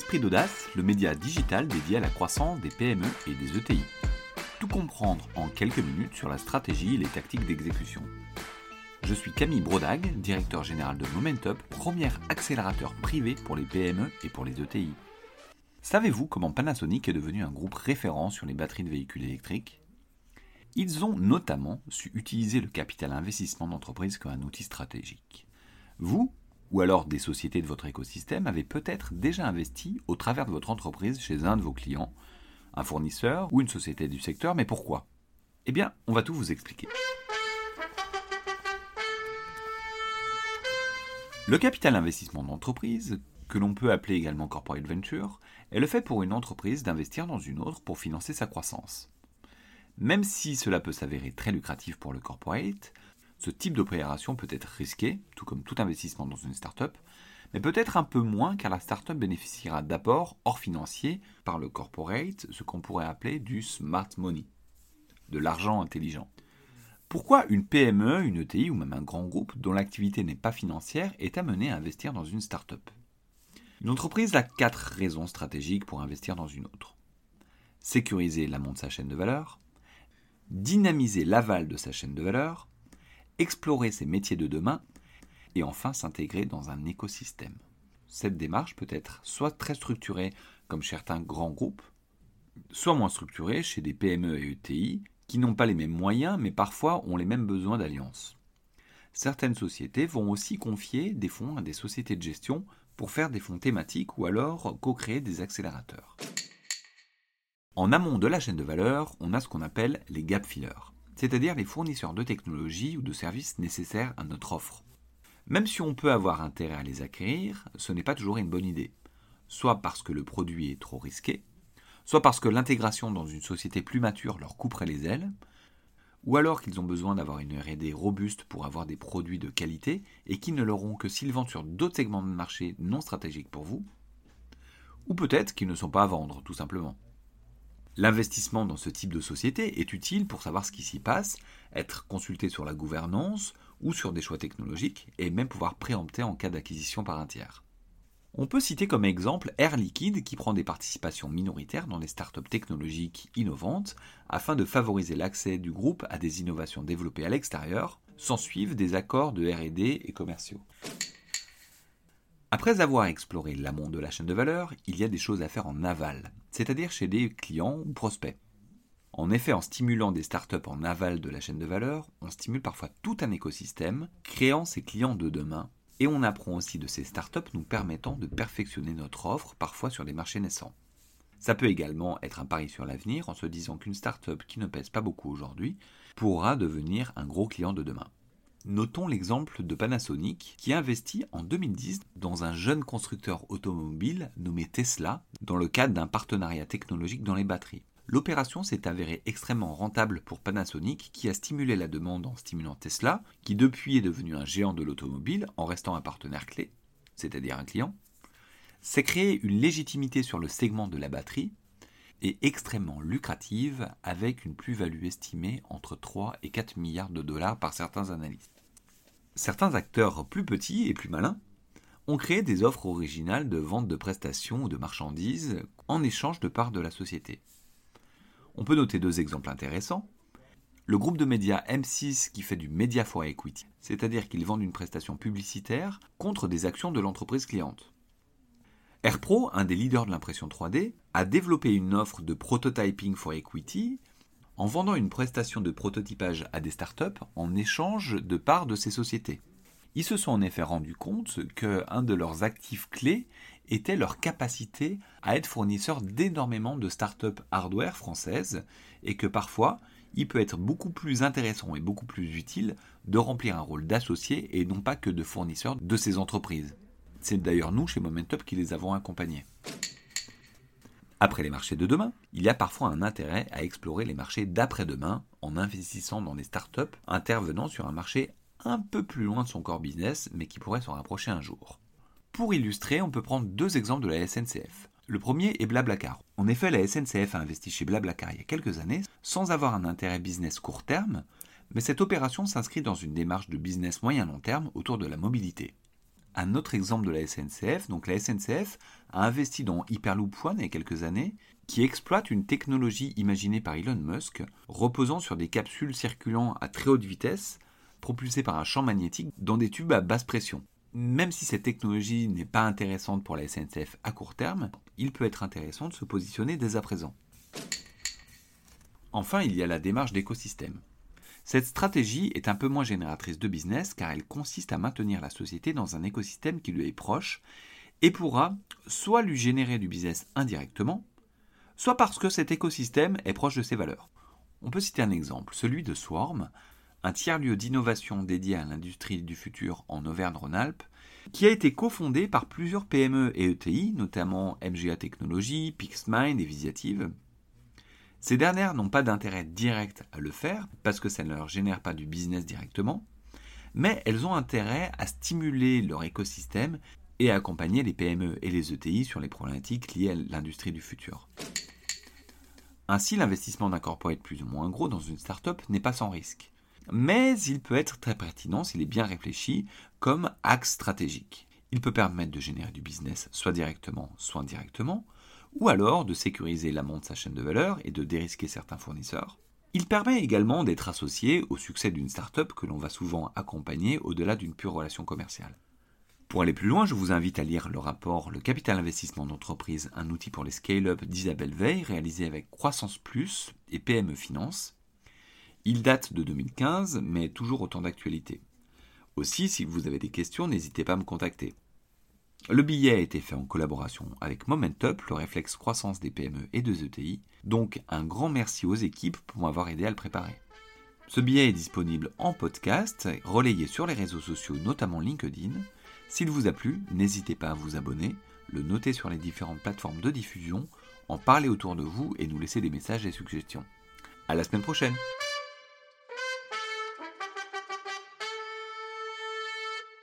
L'Esprit d'Audace, le média digital dédié à la croissance des PME et des ETI. Tout comprendre en quelques minutes sur la stratégie et les tactiques d'exécution. Je suis Camille Brodag, directeur général de Momentup, premier accélérateur privé pour les PME et pour les ETI. Savez-vous comment Panasonic est devenu un groupe référent sur les batteries de véhicules électriques? Ils ont notamment su utiliser le capital investissement d'entreprise comme un outil stratégique. Vous, ou alors des sociétés de votre écosystème, avez peut-être déjà investi au travers de votre entreprise chez un de vos clients, un fournisseur ou une société du secteur, mais pourquoi? Eh bien, on va tout vous expliquer. Le capital investissement d'entreprise, que l'on peut appeler également corporate venture, est le fait pour une entreprise d'investir dans une autre pour financer sa croissance. Même si cela peut s'avérer très lucratif pour le corporate, ce type d'opération peut être risqué, tout comme tout investissement dans une start-up, mais peut-être un peu moins car la start-up bénéficiera d'apports hors financiers par le corporate, ce qu'on pourrait appeler du smart money, de l'argent intelligent. Pourquoi une PME, une ETI ou même un grand groupe dont l'activité n'est pas financière est amené à investir dans une start-up? Une entreprise a quatre raisons stratégiques pour investir dans une autre. Sécuriser l'amont de sa chaîne de valeur, dynamiser l'aval de sa chaîne de valeur, explorer ses métiers de demain et enfin s'intégrer dans un écosystème. Cette démarche peut être soit très structurée comme certains grands groupes, soit moins structurée chez des PME et ETI qui n'ont pas les mêmes moyens mais parfois ont les mêmes besoins d'alliance. Certaines sociétés vont aussi confier des fonds à des sociétés de gestion pour faire des fonds thématiques ou alors co-créer des accélérateurs. En amont de la chaîne de valeur, on a ce qu'on appelle les gap fillers c'est-à-dire les fournisseurs de technologies ou de services nécessaires à notre offre. Même si on peut avoir intérêt à les acquérir, ce n'est pas toujours une bonne idée. Soit parce que le produit est trop risqué, soit parce que l'intégration dans une société plus mature leur couperait les ailes, ou alors qu'ils ont besoin d'avoir une RD robuste pour avoir des produits de qualité et qui ne l'auront que s'ils vendent sur d'autres segments de marché non stratégiques pour vous, ou peut-être qu'ils ne sont pas à vendre tout simplement. L'investissement dans ce type de société est utile pour savoir ce qui s'y passe, être consulté sur la gouvernance ou sur des choix technologiques et même pouvoir préempter en cas d'acquisition par un tiers. On peut citer comme exemple Air Liquide qui prend des participations minoritaires dans les startups technologiques innovantes afin de favoriser l'accès du groupe à des innovations développées à l'extérieur, sans suivre des accords de RD et commerciaux. Après avoir exploré l'amont de la chaîne de valeur, il y a des choses à faire en aval, c'est-à-dire chez des clients ou prospects. En effet, en stimulant des startups en aval de la chaîne de valeur, on stimule parfois tout un écosystème, créant ses clients de demain, et on apprend aussi de ces startups nous permettant de perfectionner notre offre, parfois sur des marchés naissants. Ça peut également être un pari sur l'avenir en se disant qu'une startup qui ne pèse pas beaucoup aujourd'hui pourra devenir un gros client de demain. Notons l'exemple de Panasonic qui investit en 2010 dans un jeune constructeur automobile nommé Tesla dans le cadre d'un partenariat technologique dans les batteries. L'opération s'est avérée extrêmement rentable pour Panasonic qui a stimulé la demande en stimulant Tesla, qui depuis est devenu un géant de l'automobile en restant un partenaire clé, c'est-à-dire un client. C'est créé une légitimité sur le segment de la batterie et extrêmement lucrative avec une plus-value estimée entre 3 et 4 milliards de dollars par certains analystes. Certains acteurs plus petits et plus malins ont créé des offres originales de vente de prestations ou de marchandises en échange de parts de la société. On peut noter deux exemples intéressants. Le groupe de médias M6 qui fait du Media for Equity, c'est-à-dire qu'ils vendent une prestation publicitaire contre des actions de l'entreprise cliente. AirPro, un des leaders de l'impression 3D, a développé une offre de prototyping for equity en vendant une prestation de prototypage à des startups en échange de parts de ces sociétés. Ils se sont en effet rendus compte qu'un de leurs actifs clés était leur capacité à être fournisseur d'énormément de startups hardware françaises et que parfois il peut être beaucoup plus intéressant et beaucoup plus utile de remplir un rôle d'associé et non pas que de fournisseur de ces entreprises. C'est d'ailleurs nous, chez Momentup, qui les avons accompagnés. Après les marchés de demain, il y a parfois un intérêt à explorer les marchés d'après-demain en investissant dans des startups intervenant sur un marché un peu plus loin de son core business, mais qui pourrait s'en rapprocher un jour. Pour illustrer, on peut prendre deux exemples de la SNCF. Le premier est Blablacar. En effet, la SNCF a investi chez Blablacar il y a quelques années sans avoir un intérêt business court terme, mais cette opération s'inscrit dans une démarche de business moyen-long terme autour de la mobilité. Un autre exemple de la SNCF, donc la SNCF a investi dans Hyperloop One il y a quelques années, qui exploite une technologie imaginée par Elon Musk, reposant sur des capsules circulant à très haute vitesse, propulsées par un champ magnétique dans des tubes à basse pression. Même si cette technologie n'est pas intéressante pour la SNCF à court terme, il peut être intéressant de se positionner dès à présent. Enfin, il y a la démarche d'écosystème. Cette stratégie est un peu moins génératrice de business car elle consiste à maintenir la société dans un écosystème qui lui est proche et pourra soit lui générer du business indirectement, soit parce que cet écosystème est proche de ses valeurs. On peut citer un exemple, celui de Swarm, un tiers-lieu d'innovation dédié à l'industrie du futur en Auvergne-Rhône-Alpes, qui a été cofondé par plusieurs PME et ETI, notamment MGA Technologies, Pixmind et Visiative. Ces dernières n'ont pas d'intérêt direct à le faire, parce que ça ne leur génère pas du business directement, mais elles ont intérêt à stimuler leur écosystème et à accompagner les PME et les ETI sur les problématiques liées à l'industrie du futur. Ainsi, l'investissement d'un corporate plus ou moins gros dans une startup n'est pas sans risque mais il peut être très pertinent s'il est bien réfléchi comme axe stratégique. Il peut permettre de générer du business soit directement, soit indirectement, ou alors de sécuriser l'amont de sa chaîne de valeur et de dérisquer certains fournisseurs. Il permet également d'être associé au succès d'une startup que l'on va souvent accompagner au-delà d'une pure relation commerciale. Pour aller plus loin, je vous invite à lire le rapport Le capital investissement d'entreprise, un outil pour les scale-up d'Isabelle Veil, réalisé avec Croissance Plus et PME Finance, il date de 2015, mais toujours autant d'actualité. Aussi, si vous avez des questions, n'hésitez pas à me contacter. Le billet a été fait en collaboration avec Momentup, le réflexe croissance des PME et des ETI, donc un grand merci aux équipes pour m'avoir aidé à le préparer. Ce billet est disponible en podcast, relayé sur les réseaux sociaux, notamment LinkedIn. S'il vous a plu, n'hésitez pas à vous abonner, le noter sur les différentes plateformes de diffusion, en parler autour de vous et nous laisser des messages et suggestions. À la semaine prochaine!